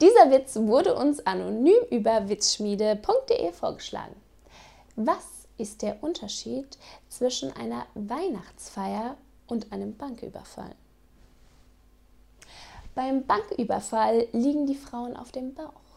Dieser Witz wurde uns anonym über witzschmiede.de vorgeschlagen. Was ist der Unterschied zwischen einer Weihnachtsfeier und einem Banküberfall? Beim Banküberfall liegen die Frauen auf dem Bauch.